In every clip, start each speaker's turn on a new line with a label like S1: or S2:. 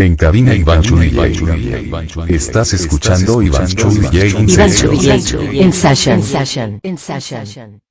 S1: En cabina Iván Chu DJ. Estás escuchando Iván Chu DJ in
S2: Iván
S1: session.
S2: DJ in session.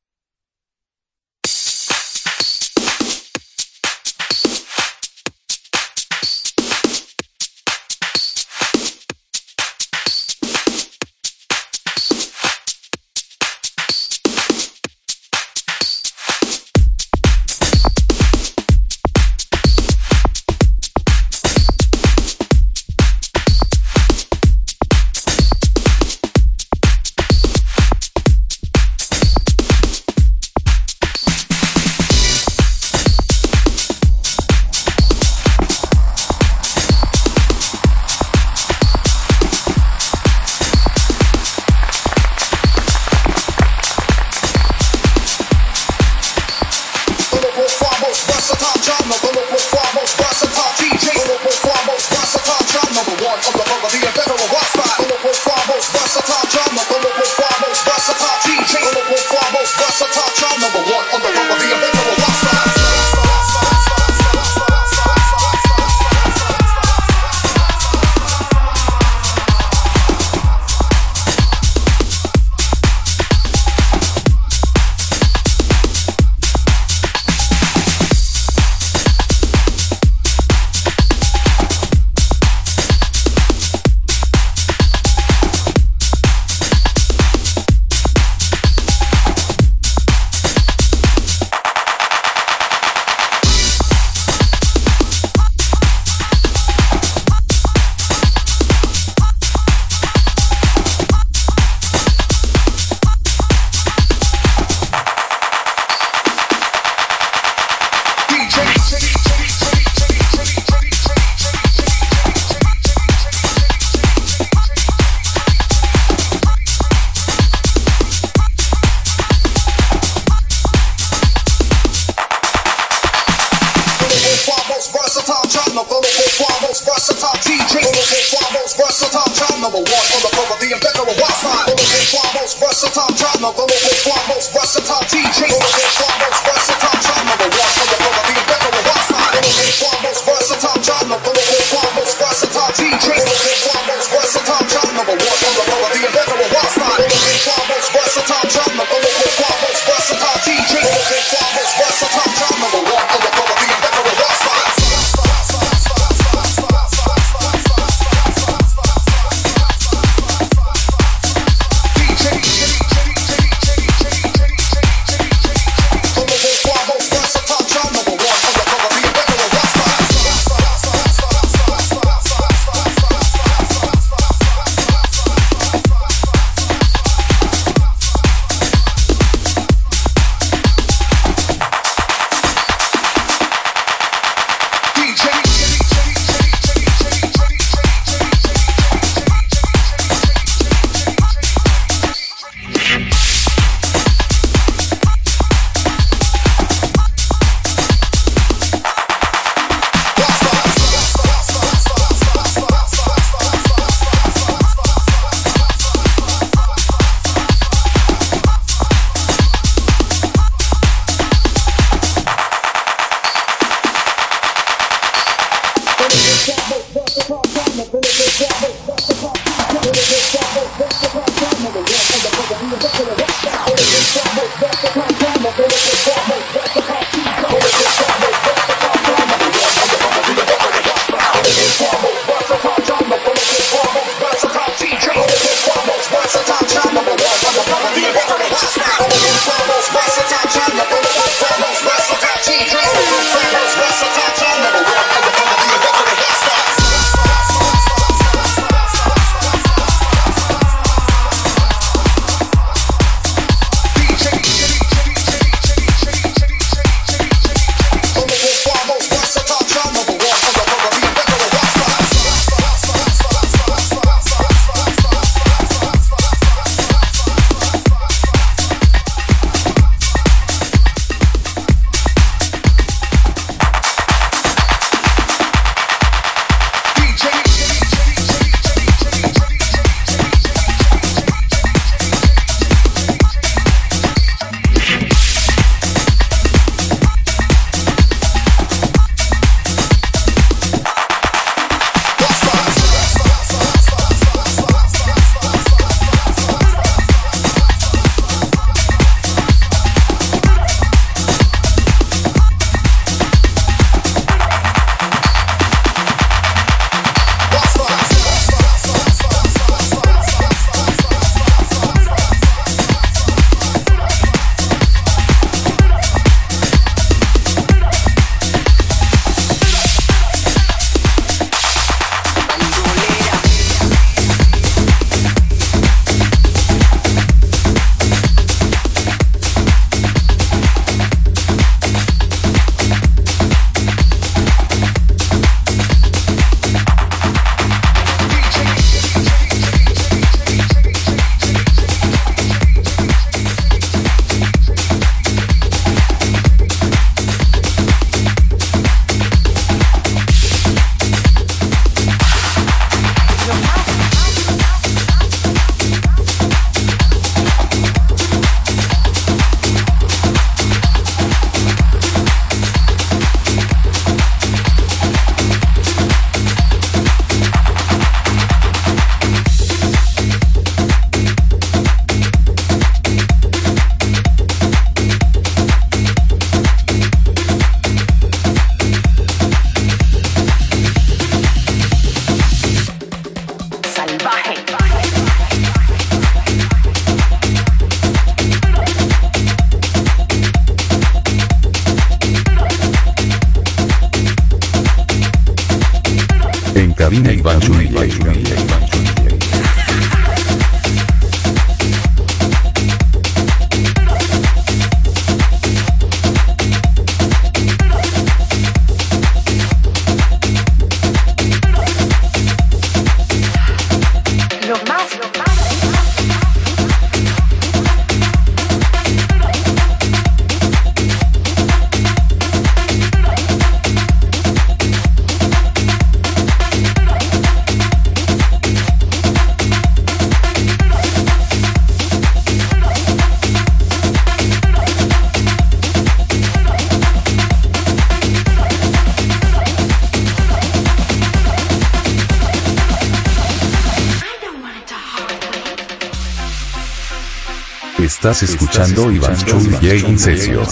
S1: Estás escuchando Iván Zurilla en sesión.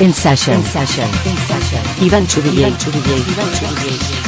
S3: In session. In session. In session. Iván Chubillé. Iván Chubillé. Iván Chubillé.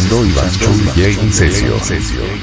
S3: Escuchando Iván
S1: Chu DJ Sesio.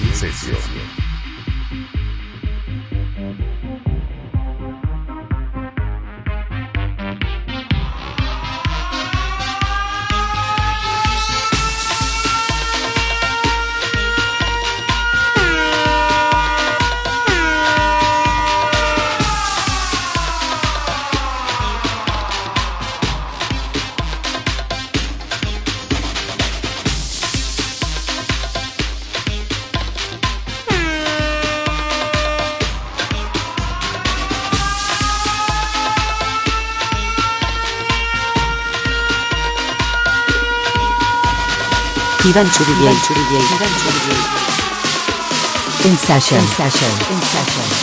S1: 기간 줄이기
S3: 기간 줄이기 기간
S4: 줄이기 in session in session in session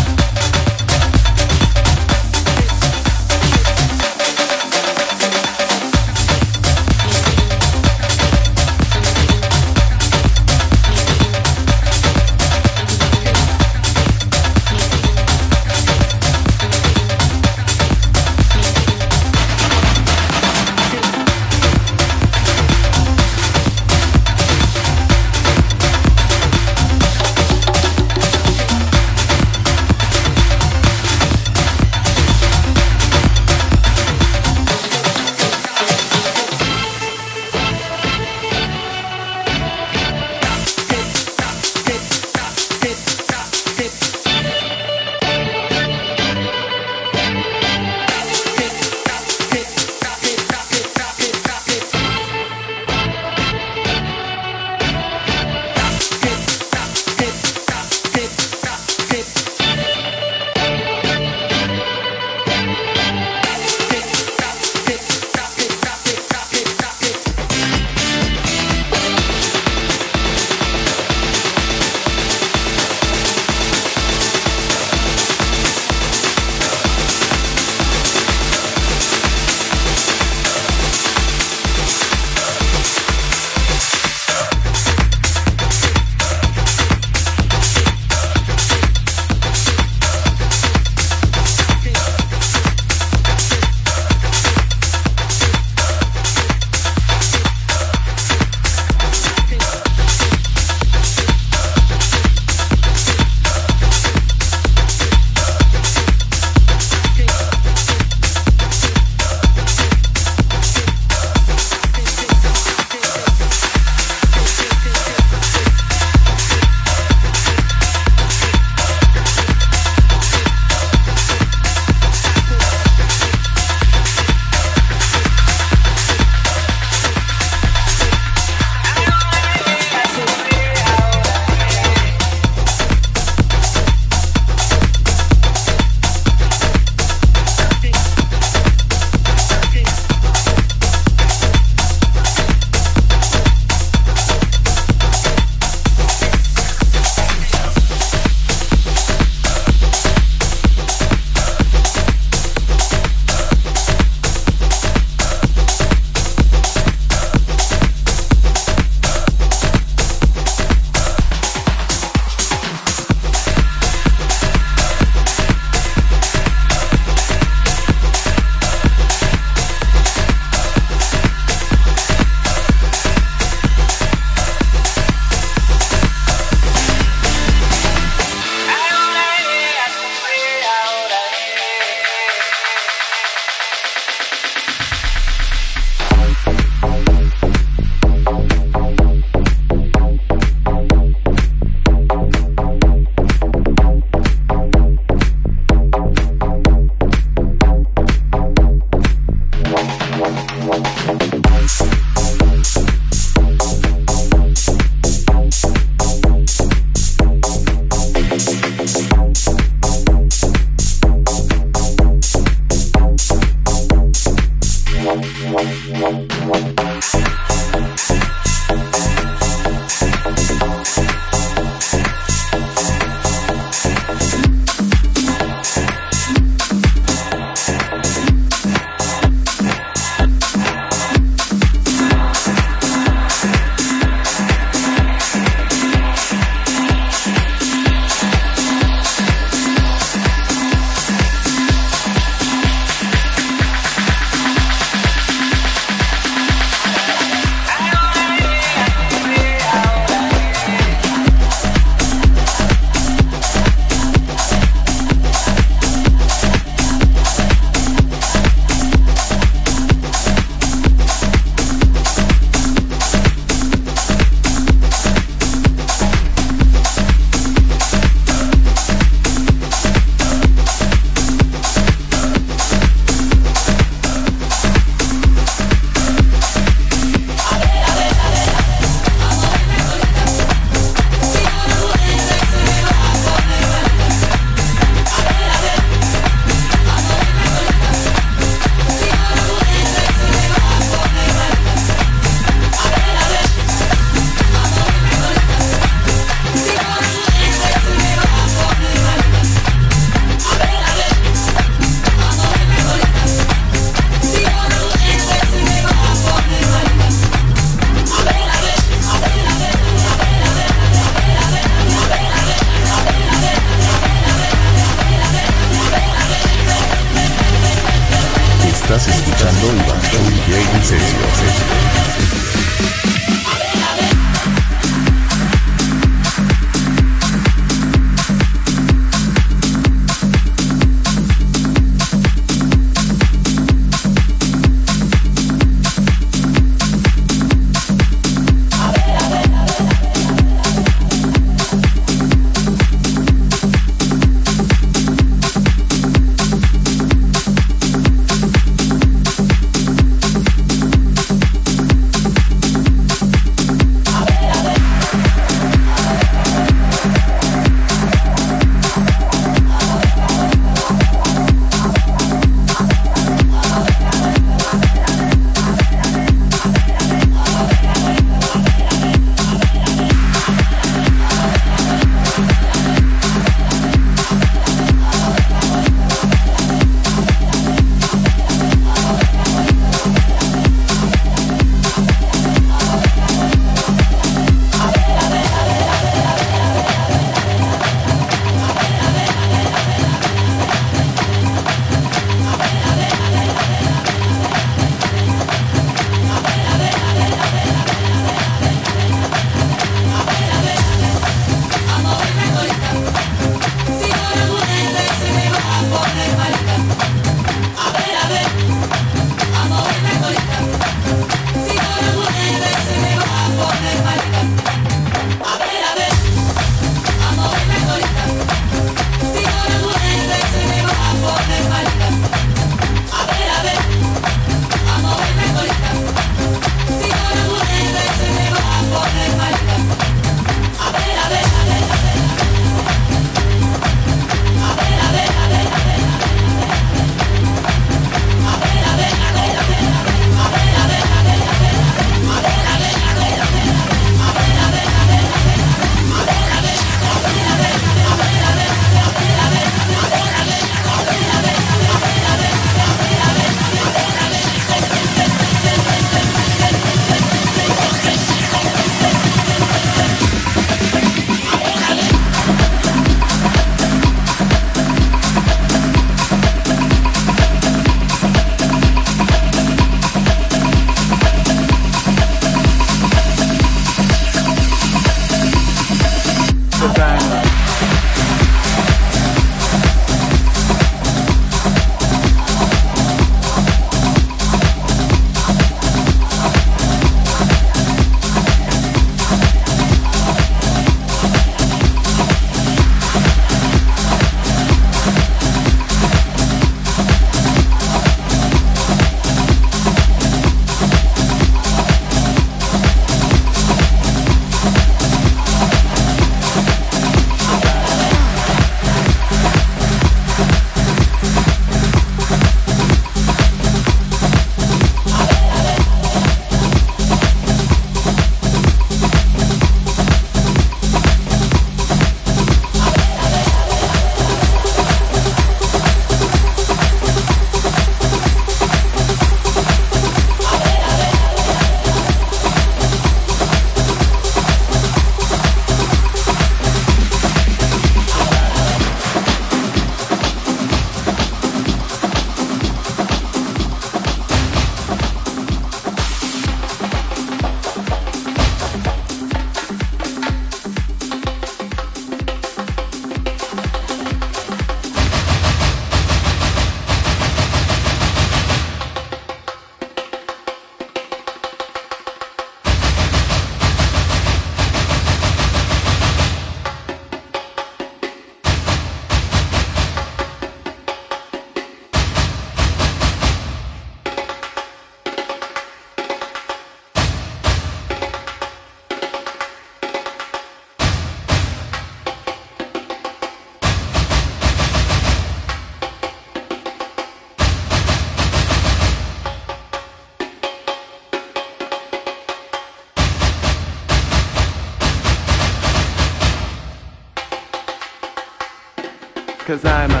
S5: I'm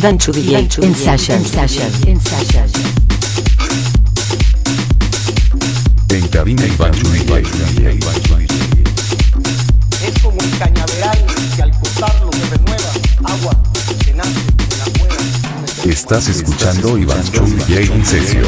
S1: Iván
S6: Chudillet, en Sasha, En
S1: cabina Iván Chudillet.
S6: Es como el cañaveral que al cortarlo se renueva. Agua que nace la muera.
S1: Estás escuchando Iván
S6: Chudillet en
S7: sesión.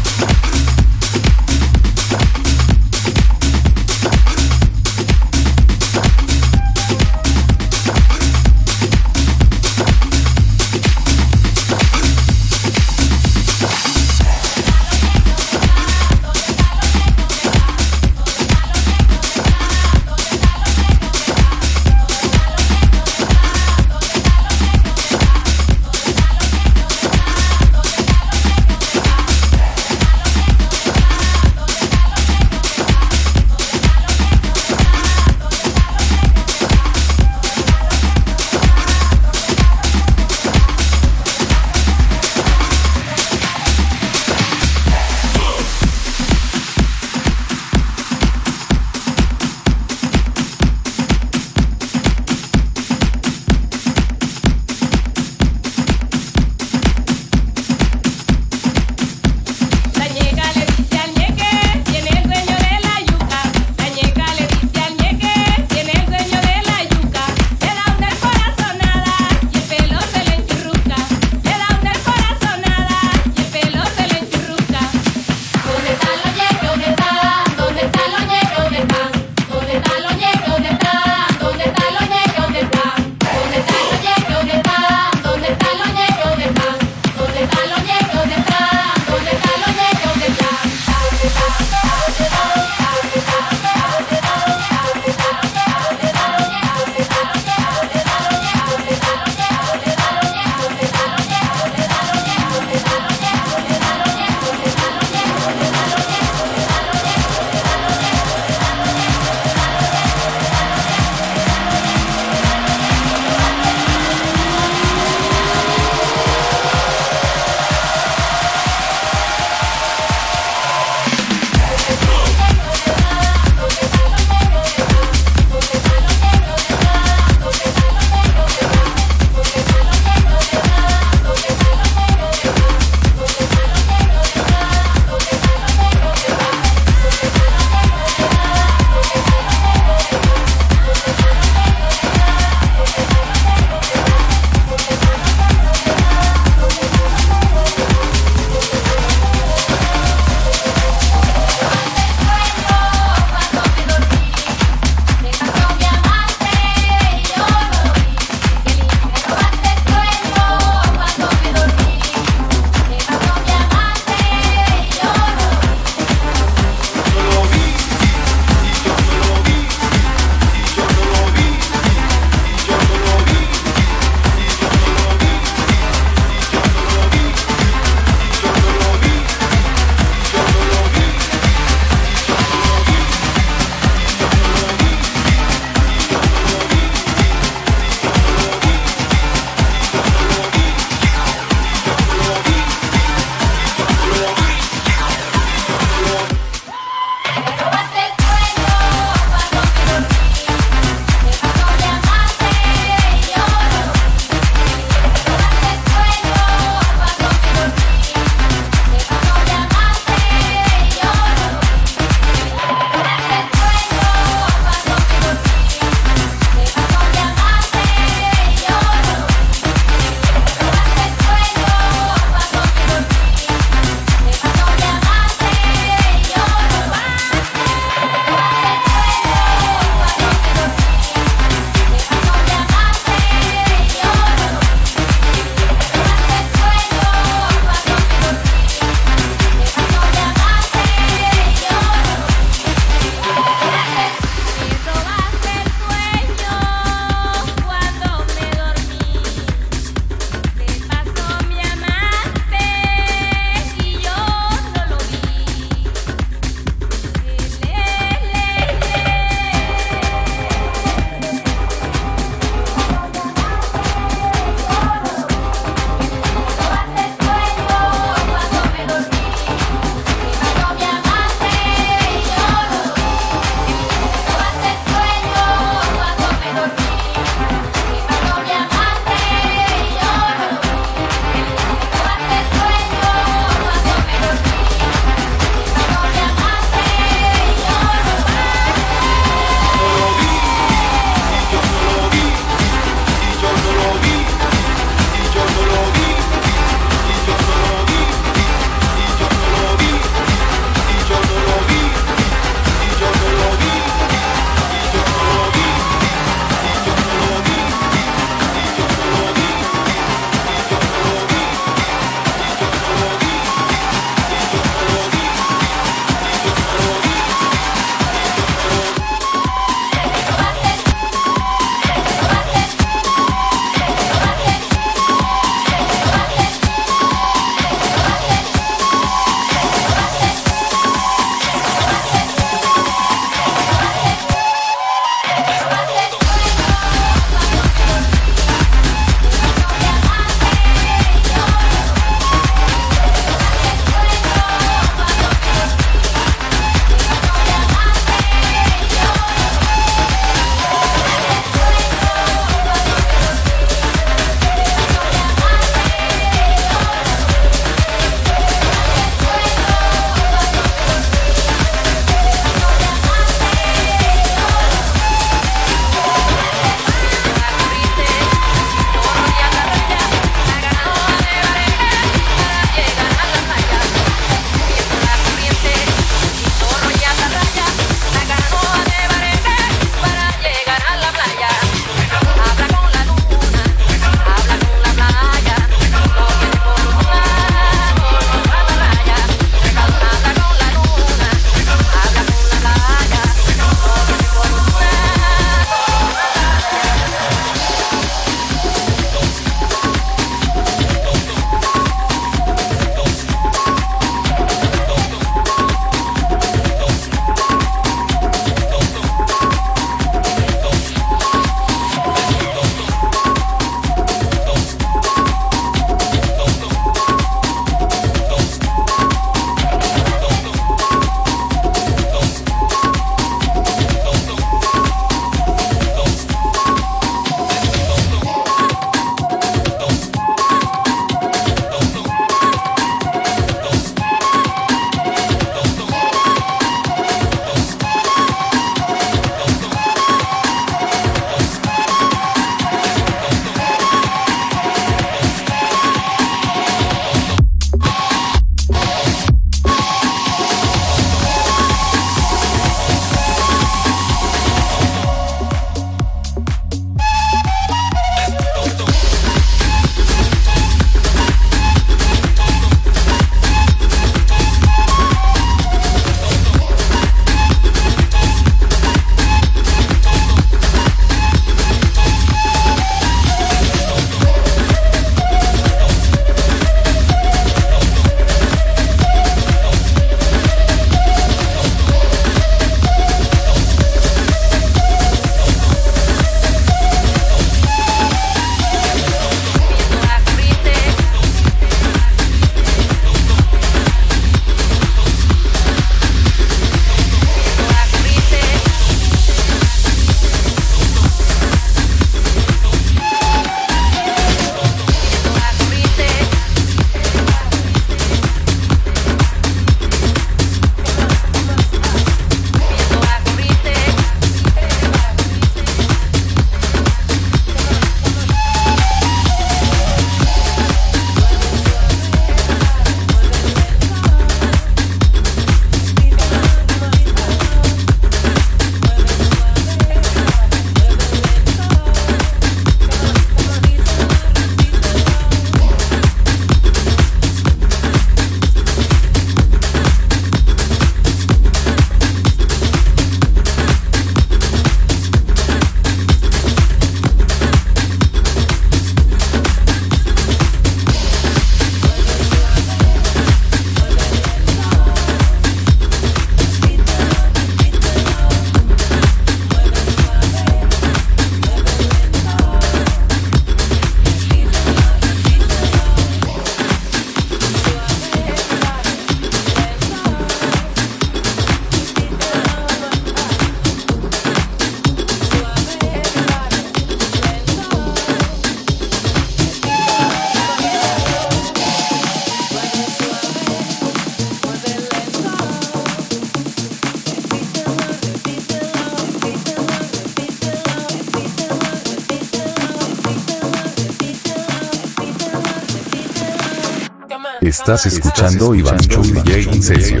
S1: Estás escuchando Iván Chul DJ
S7: Incesio.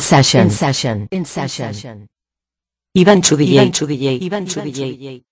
S2: In session. In session. In session. Iván Chudillay. Iván Chudillay. Iván Chudillay.